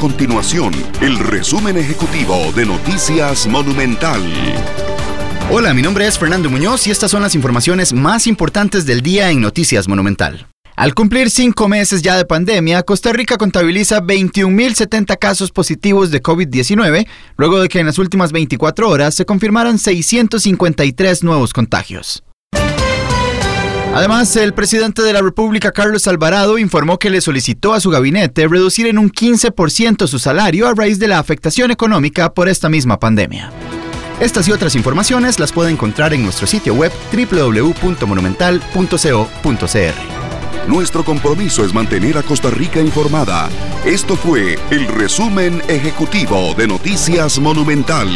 continuación el resumen ejecutivo de Noticias Monumental. Hola, mi nombre es Fernando Muñoz y estas son las informaciones más importantes del día en Noticias Monumental. Al cumplir cinco meses ya de pandemia, Costa Rica contabiliza 21.070 casos positivos de COVID-19, luego de que en las últimas 24 horas se confirmaran 653 nuevos contagios. Además, el presidente de la República, Carlos Alvarado, informó que le solicitó a su gabinete reducir en un 15% su salario a raíz de la afectación económica por esta misma pandemia. Estas y otras informaciones las puede encontrar en nuestro sitio web www.monumental.co.cr. Nuestro compromiso es mantener a Costa Rica informada. Esto fue el resumen ejecutivo de Noticias Monumental.